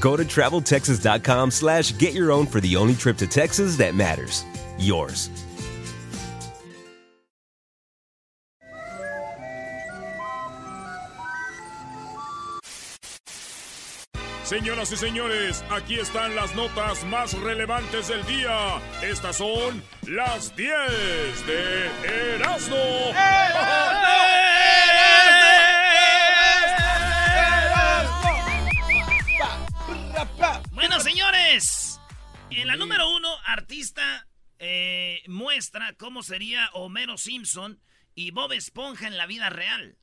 Go to traveltexas.com slash get your own for the only trip to Texas that matters. Yours. Señoras y señores, aquí están las notas más relevantes del día. Estas son las 10 de Erasmo. ¡Eh! ¡Oh, bueno, en la número uno, artista eh, muestra cómo sería Homero Simpson y Bob Esponja en la vida real.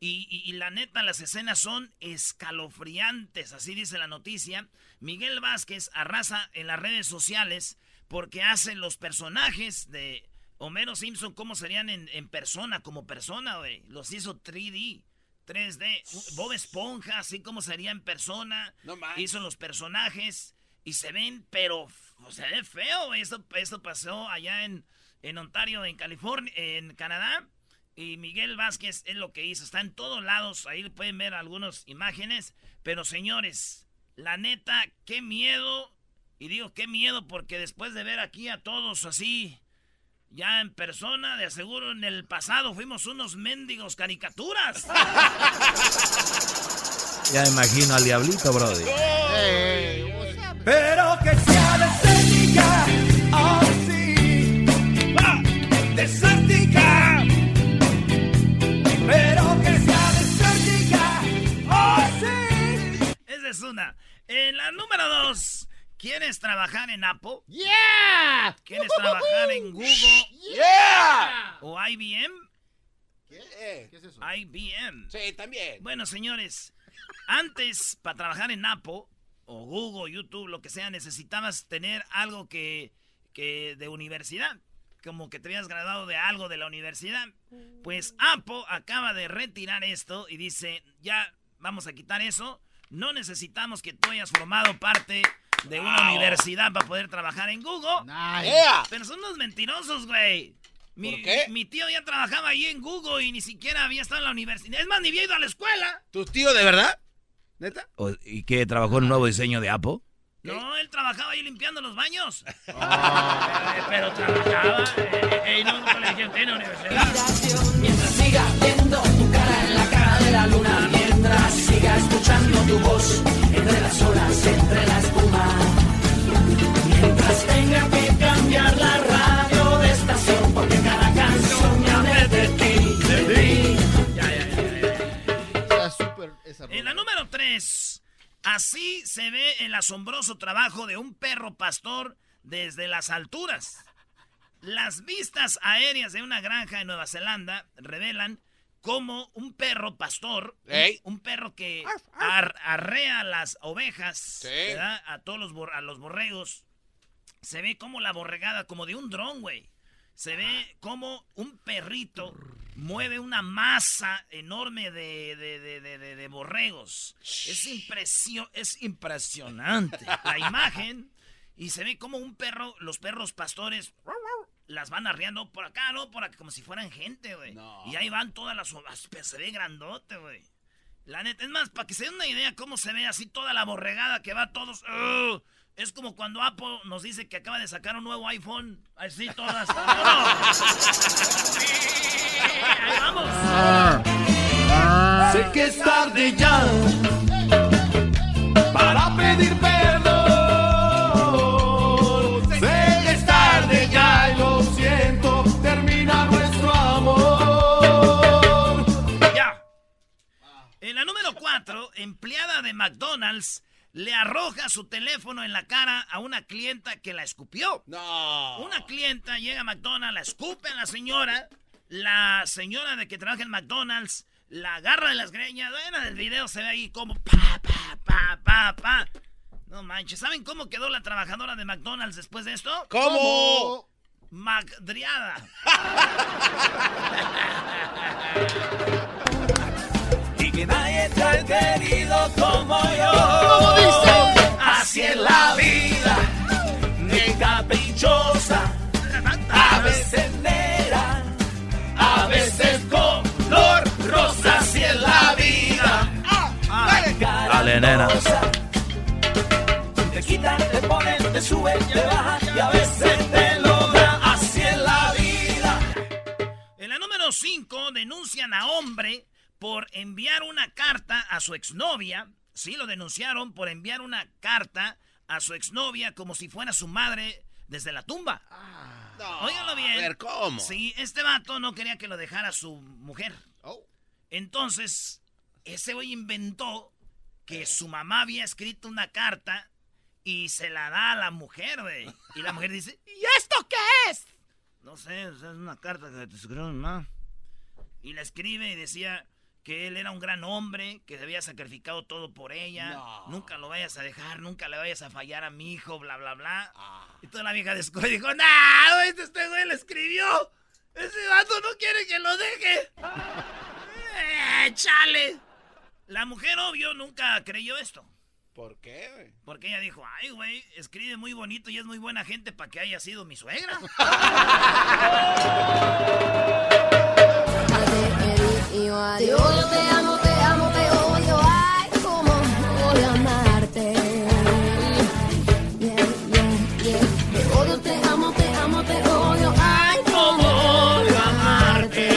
Y, la neta, las escenas son escalofriantes, así dice la noticia. Miguel Vázquez arrasa en las redes sociales porque hace los personajes de Homero Simpson como serían en, persona, como persona, güey. Los hizo 3D, 3D. Bob Esponja, así como sería en persona. hizo los personajes y se ven, pero se ve feo. Esto, esto pasó allá en, en Ontario, en California, en Canadá. Y Miguel Vázquez es lo que hizo. Está en todos lados. Ahí pueden ver algunas imágenes. Pero señores, la neta, qué miedo. Y digo qué miedo porque después de ver aquí a todos así, ya en persona, de aseguro en el pasado fuimos unos mendigos caricaturas. Ya imagino al diablito, brody. Pero que sea desértica, oh sí, desértica. Pero que sea desértica, oh. Esa es una. En la número dos. ¿Quieres trabajar en Apple? ¡Yeah! ¿Quieres trabajar en Google? ¡Yeah! ¿O IBM? ¿Qué? ¿Qué es eso? IBM. Sí, también. Bueno, señores, antes para trabajar en Apple o Google, YouTube, lo que sea, necesitabas tener algo que, que de universidad. Como que te habías graduado de algo de la universidad. Pues Apple acaba de retirar esto y dice, ya vamos a quitar eso. No necesitamos que tú hayas formado parte de una universidad para poder trabajar en Google. Pero son unos mentirosos, güey. Mi, ¿Por qué? Mi tío ya trabajaba ahí en Google y ni siquiera había estado en la universidad. Es más, ni había ido a la escuela. ¿Tu tío de verdad? ¿Neta? O- ¿Y qué? ¿Trabajó en un nuevo diseño de Apple? No, él trabajaba ahí limpiando los baños. Eh, pero trabajaba. no, no, colegio, tiene universidad. Mientras siga viendo se ve el asombroso trabajo de un perro pastor desde las alturas. Las vistas aéreas de una granja en Nueva Zelanda revelan cómo un perro pastor, un- perro que ar- arrea las ovejas, Sí. ¿verdad? a todos los, bor- a los borregos, se ve como la borregada, como de un dron, güey. Se ve como un perrito mueve una masa enorme de, de, de- de- borregos. Es, impresio- es impresionante la imagen. Y se ve como un perro, los perros pastores las van arreando por acá, ¿no? Por acá, como si fueran gente, güey. Y ahí van todas las Se ve grandote, güey. La neta, es más, para que se den una idea cómo se ve así toda la borregada que va todos. ¡Ugh! es como cuando Apple nos dice que acaba de sacar un nuevo iPhone. Así todas. ahí vamos. Sé que es tarde ya para pedir empleada de McDonald's le arroja su teléfono en la cara a una clienta que la escupió. No. Una clienta llega a McDonald's, la escupe a la señora, la señora de que trabaja en McDonald's la agarra de las greñas. Bueno, en el video se ve ahí como pa, pa, pa, pa, pa. No manches, ¿saben cómo quedó la trabajadora de McDonald's después de esto? ¿Cómo? Magdriada. y que nadie tan querido como yo. Así es la vida, de caprichosa, a veces negra, a veces color rosa. Así es la vida. Dale, nena. Te quitan, te ponen, te suben, te bajan y a veces te logran. Así es la vida. En la número 5 denuncian a hombre por enviar una carta a su exnovia. Sí, lo denunciaron por enviar una carta a su exnovia como si fuera su madre desde la tumba. No. Óiganlo bien. A ver, ¿cómo? Sí, este vato no quería que lo dejara su mujer. Oh. Entonces, ese güey inventó que su mamá había escrito una carta y se la da a la mujer, güey. Y la mujer dice, ¿y esto qué es? No sé, es una carta que te escribió mi mamá. Y la escribe y decía que él era un gran hombre, que se había sacrificado todo por ella. No. Nunca lo vayas a dejar, nunca le vayas a fallar a mi hijo, bla, bla, bla. Ah. Y toda la vieja descubrió y dijo, ¡No! güey, Este güey le escribió. Ese vato no quiere que lo deje. ¡Eh, chale! La mujer, obvio, nunca creyó esto. ¿Por qué, güey? Porque ella dijo, ay, güey, escribe muy bonito y es muy buena gente para que haya sido mi suegra. Te odio, te amo, te amo, te odio. Ay, cómo voy a amarte. Yeah, yeah, yeah. Te odio, te amo, te amo, te odio. Ay, cómo odio amarte.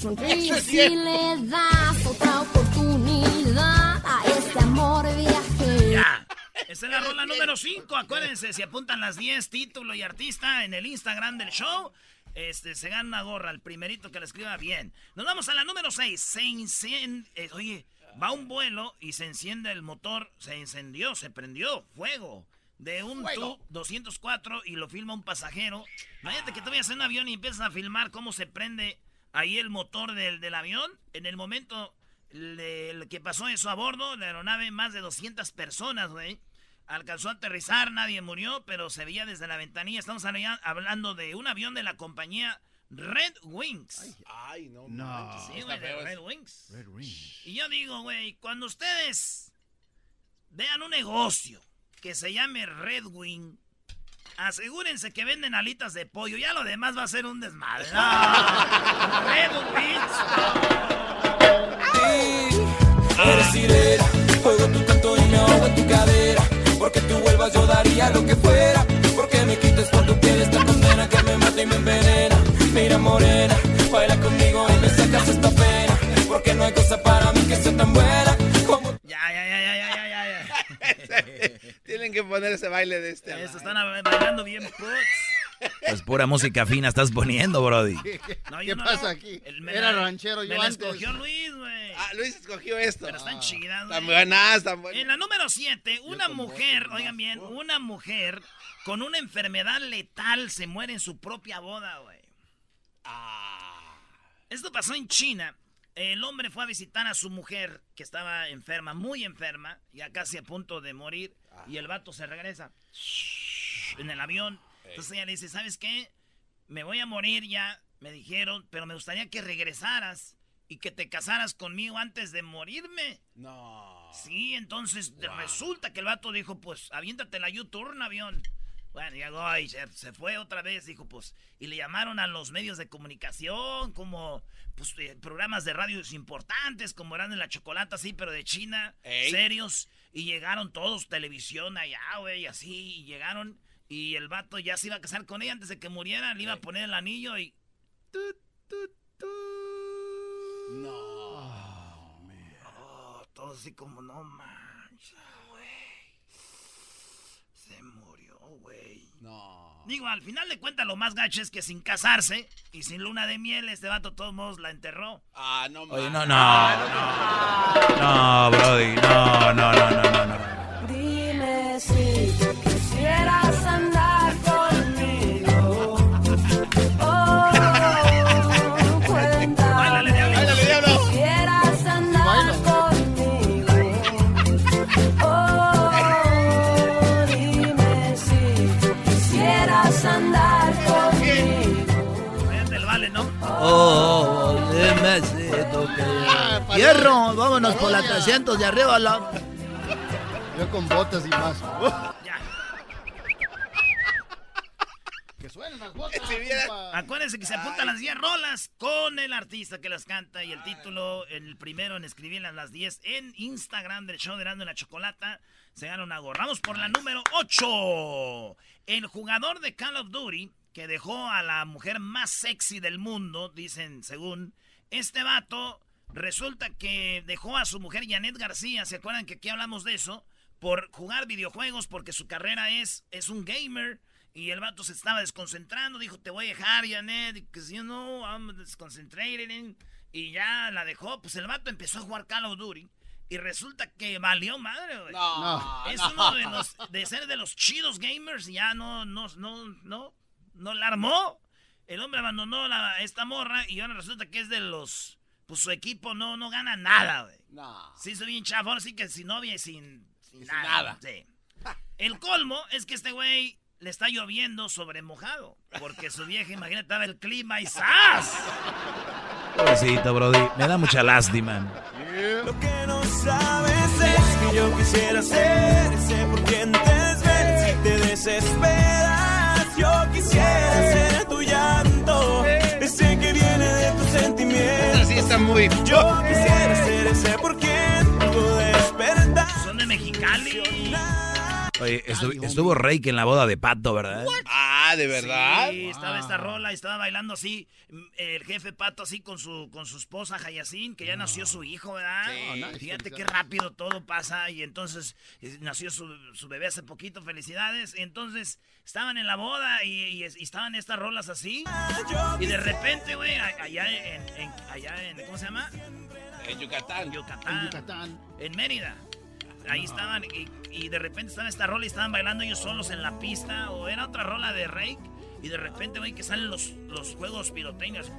Sonríe si le das otra oportunidad a este amor viaje. Ya. Esa es la rola número 5. Acuérdense, si apuntan las 10, título y artista en el Instagram del show, este, se gana gorra. El primerito que la escriba bien. Nos vamos a la número 6. Se enciende. eh, oye, va un vuelo y se enciende el motor. Se encendió, se prendió. Fuego. De un Fuego. Tu 204 y lo filma un pasajero. Imagínate que te vayas en un avión y empiezas a filmar cómo se prende ahí el motor del, del avión. En el momento le- le- que pasó eso a bordo, la aeronave, más de 200 personas, güey. Alcanzó a aterrizar, nadie murió, pero se veía desde la ventanilla. Estamos allá hablando de un avión de la compañía Red Wings. Ay, no. No. manches, Sí, güey, de Red. Wings. Red Ring. Y yo digo, güey, cuando ustedes vean un negocio que se llame Red Wing, asegúrense que venden alitas de pollo. Ya lo demás va a ser un desmadre. No. Red Wings. Eres sirena, juego tu Porque tú vuelvas yo daría lo que fuera. Porque me quites por tu piel esta condena que me mata y me envenena. Mira morena, baila conmigo y me sacas esta pena. Porque no hay cosa para mí que sea tan buena como Ya, ya, ya, ya, ya, ya, ya. Tienen que poner ese baile de este. Eso, están bailando bien puts. Pues pura música fina estás poniendo, Brody. No, ¿Qué no, pasa no. aquí? El- me Era la- ranchero me yo la antes. escogió Luis, güey. Ah, Luis escogió esto. Pero están Ah, chidas, Están güey. buenas, están En buenas. la número 7, una mujer, oigan bien, una mujer con una enfermedad letal se muere en su propia boda, güey. Ah. Esto pasó en China. El hombre fue a visitar a su mujer que estaba enferma, muy enferma, ya casi a punto de morir, y el vato se regresa en el avión. Entonces ella le dice, ¿sabes qué? Me voy a morir ya, me dijeron, pero me gustaría que regresaras y que te casaras conmigo antes de morirme. No. Sí, entonces de- resulta que el vato dijo, pues, aviéntate la U-Turn, avión. Bueno, llegó y se, se fue otra vez, dijo, pues, y le llamaron a los medios de comunicación, como, pues, eh, programas de radios importantes, como eran en la chocolata, así, pero de China, Ey. serios, y llegaron todos, televisión allá, güey, así, y llegaron, y el vato ya se iba a casar con ella antes de que muriera, le iba a poner el anillo y... tut, tut, tut. No. Oh, todo así como, no manches, güey. Se murió, güey. No. Digo, al final de cuentas lo más gacho es que sin casarse y sin luna de miel, este vato de todos modos la enterró. Ah, no Oye, mames. no, no. No, Brody, no, no, no, no, no, no. Dime si vámonos por la 300 de arriba. La... Yo con botas y más. Ya. Que suenen las botas. Acuérdense que se apuntan las 10 rolas con el artista que las canta y el título, el primero en escribirlas las 10 en Instagram del show de Erasmo y la Chocolata. Se gana una gorra. Vamos por la número 8. El jugador de Call of Duty que dejó a la mujer más sexy del mundo, dicen según, este vato resulta que dejó a su mujer Janet García, ¿se acuerdan que aquí hablamos de eso? Por jugar videojuegos, porque su carrera es, es un gamer. Y el vato se estaba desconcentrando, dijo, te voy a dejar, Janet, because you know, I'm desconcentrated. in-". Y ya la dejó, pues el vato empezó a jugar Call of Duty. Y resulta que valió madre, güey. No, Es no. uno de los, de ser de los chidos gamers, y ya no, no, no, no, no la armó. El hombre abandonó la, esta morra y ahora resulta que es de los, pues su equipo no, no gana nada, güey. No. Sí, soy bien chafo, ahora sí que sin novia y sin, sin sin nada. nada. Sí. El colmo es que este güey le está lloviendo sobre mojado. Porque su vieja, imagínate, estaba el clima y ¡zas! Pobrecito, Brody. Me da mucha lástima. Lo que no sabes es que yo quisiera ser ese por quien te desvelas si te desesperas. Está muy... Yo quisiera ser ese por quien. Son de Mexicali. Oye, estu- estuvo Reik en la boda de Pato, ¿verdad? Ah, ¿de verdad? Sí, estaba esta rola y estaba bailando así. mm, El jefe Pato así con su, con su esposa Hayacín, que ya nació su hijo, ¿verdad? Sí. nice, Fíjate qué rápido todo pasa. Y entonces eh, nació su, su bebé hace poquito, felicidades. Y entonces estaban en la boda y, y- y estaban estas rolas así. Y de repente, güey, allá en, en- allá en, ¿cómo se llama? En Yucatán. En. Yucatán. En Mérida. Ahí estaban y, y de repente estaba esta rola y estaban bailando ellos solos en la pista. O era otra rola de Rake. Y de repente, güey, que salen los, los juegos pirotécnicos.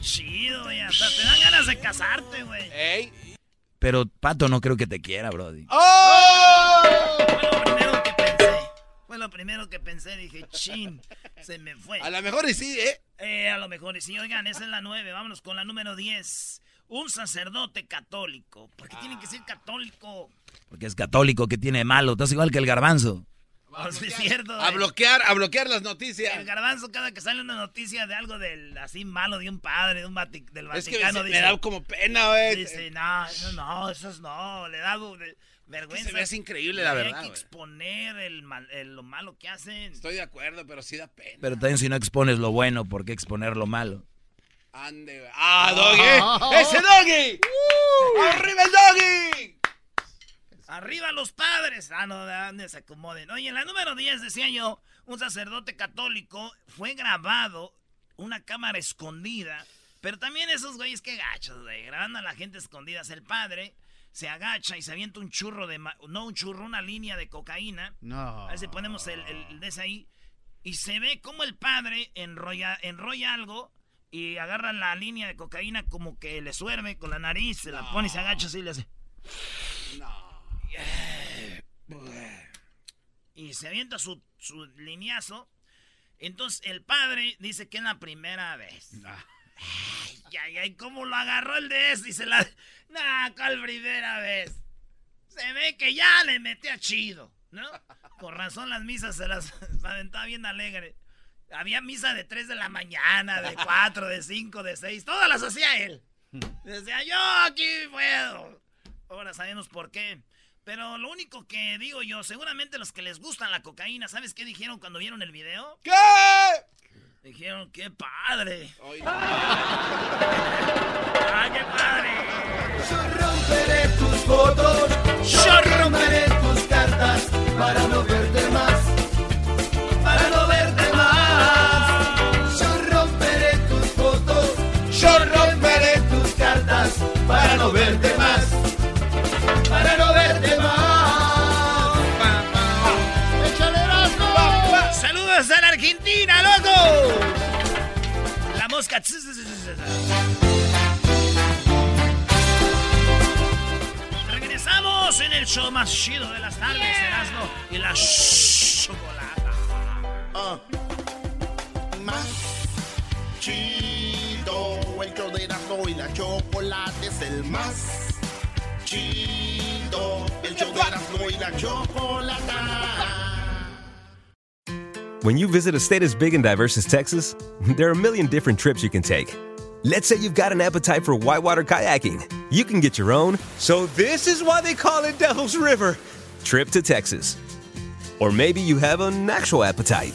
Chido, güey. Hasta te dan ganas de casarte, güey. ¡Ey! Pero Pato no creo que te quiera, Brody. ¡Oh! Fue lo primero que pensé. Fue lo primero que pensé. Dije, chin, se me fue. A lo mejor y sí, ¿eh? Eh, a lo mejor, y sí, oigan, esa es la nueve. Vámonos con la número 10. Un sacerdote católico. ¿Por qué tiene que ser católico? Porque es católico, que tiene de malo? Estás igual que el garbanzo. Oh, sí, es cierto. A eh. bloquear, a bloquear las El noticias. garbanzo, cada que sale una noticia de algo del así malo de un padre, de un Vati- del Es que Vaticano, me, dice, da como pena, güey. dice, no, eso no, eso es no, le da du- de- vergüenza. se me hace increíble, la verdad, Hay que exponer el mal- el- lo malo que hacen. Estoy de acuerdo, pero sí da pena. Pero también si no expones lo bueno, ¿por qué exponer lo malo? Ande, güey. ¡Ah, Doggy! ¡Ese Doggy! ¡Arriba el Doggy! Arriba los padres. Ah, no, de dónde se acomoden. Oye, en la número 10 decía yo, un sacerdote católico fue grabado una cámara escondida. Pero también esos güeyes que gachos, güey. Grabando a la gente escondidas. El padre se agacha y se avienta un churro de... ma- No un churro, una línea de cocaína. No. A ver si ponemos el, el, el de ese ahí. Y se ve como el padre enrolla, enrolla algo y agarra la línea de cocaína como que le suerve con la nariz, se la pone y se agacha así y le hace... No. y se avienta su, su lineazo. Entonces el padre dice que es la primera vez. Ay, ay, ay, ¿cómo lo agarró el de ese? Y se la. Nah, ¿cuál primera vez? Se ve que ya le metía chido, ¿no? Con razón las misas se las aventaba bien alegre. Había misa de 3 de la mañana, de 4, de 5, de 6, todas las hacía él. Decía, yo aquí puedo. Ahora sabemos por qué. Pero lo único que digo yo, seguramente los que les gustan la cocaína, ¿sabes qué dijeron cuando vieron el video? ¿Qué? Dijeron, qué padre. Oye, ¡Ah, qué padre! Yo romperé tus fotos, yo romperé tus cartas, para no verte más, para no verte más. ¡Échale las ¡Saludos a la Argentina, loco! La mosca. Regresamos en el show más chido de las tardes, yeah. Erasmo y la chocolata. Ah. Más chido el show de Erasmo y la chocolate es el más chido. El show de Erasmo y la chocolata. When you visit a state as big and diverse as Texas, there are a million different trips you can take. Let's say you've got an appetite for whitewater kayaking. You can get your own. So this is why they call it Devil's River. Trip to Texas. Or maybe you have an actual appetite.